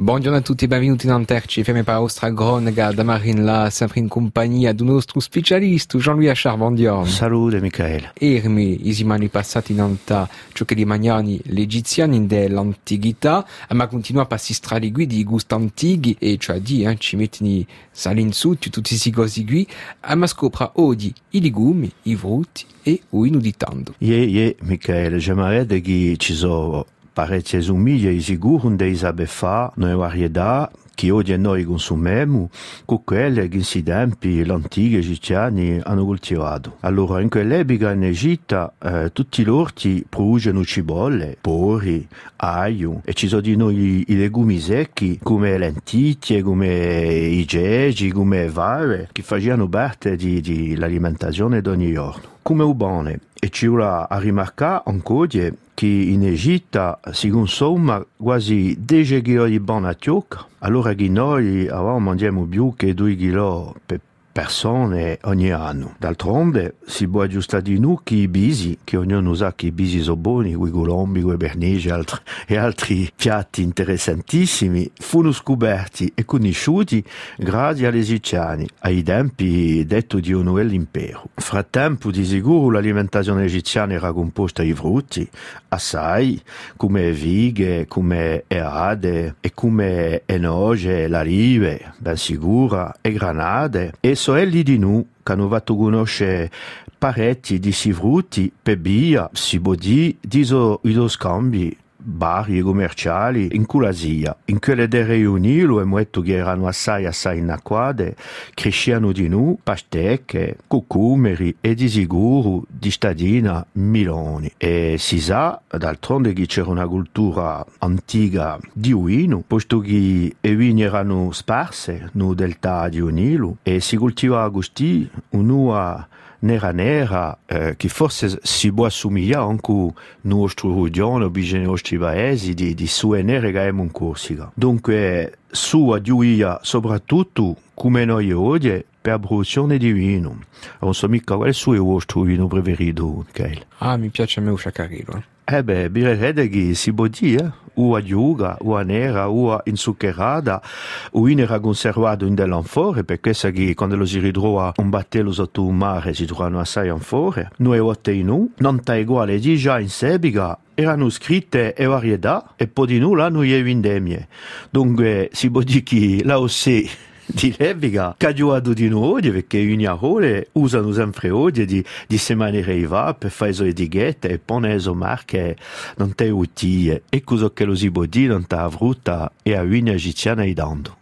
Buongiorno a tutti e benvenuti in Anterci, FM per Ostra Gronega, da Marin là, sempre in compagnia di un nostro specialista, Jean-Louis Achard, buongiorno. Salute Michele. Ermi, i mani passati in anta, ciò che li magnani l'egiziani dell'antichità, ma continua a passare qui di gusti antichi, e cioè di, eh, ci mettono salin su, tutti questi cose qui, ma scopra oggi i legumi, i frutti e o inuditando. Ie, ie, Michele, j'aimerais che ci sono parecchie somiglie sicuro dei sabe fa noi varietà che oggi noi consumiamo con quelle che in tempi l'antichi egiziani hanno coltivato. Allora in quell'epoca in Egitto eh, tutti gli orti producono cipolle, porri, aglio e ci sono di noi i legumi secchi come lenticchie, come i gegi, come varie che facevano parte dell'alimentazione di ogni giorno. Come ubone e ci vuole a rimarcare ancora che in Egitto si consuma quasi 10 kg di buona ciocca, allora che noi avevamo mangiamo più che 2 kg per persone ogni anno. D'altronde si può aggiustare di noi che i bisi, che ognuno sa che i bisi sono buoni, quei colombi, quei bernesi e altri, piatti interessantissimi, furono scoperti e conosciuti grazie agli egiziani, ai tempi detto di un impero. Frattempo di sicuro l'alimentazione egiziana era composta di frutti, assai, come vighe, come erade e come enoge, larive, ben sicura, e granade, e soelli di nu fatto conoscere parecchi di si frutti per via, si può dire, di so, scambi vari commerciali in Culasia. In quelle delle riunioni lo detto che erano assai assai inacquate, crescevano di noi pastecche, cucumeri e di sicuro di stadina miloni. E si sa d'altronde che c'era una cultura antica di vino, posto che i vini erano sparse nel delta di un Nilo e si coltivava così un'ua nera nera eh, che forse si può assomigliare anche a nostra regione o ai nostri paesi di, di sue nere che abbiamo in Corsica. Dunque, su a Giuia soprattutto come noi oggi per produzione di vino. Non so mica qual è il suo vostro vino preferito, Michele. Ah, mi piace a me Usciacarino. Eh. Eh beh, birrede che si può dire, o a giuga, o a nera, o a inzuccherata, o in era conservato in dell'anfore, perché sa che quando lo si ritrova un battello sotto un mare si trovano assai anfore. Noi un, non ta uguale di già in sebiga, erano scritte e varietà, e poi di nulla noi è vendemmie. Dunque si può dire che la OSE di leviga caduado di noi perché in Iahole usano sempre oggi di, di se maneiva per fare le etichette e pone le marche non te utili e cosa che lo si può dire non te avrutta e a una egiziana idando.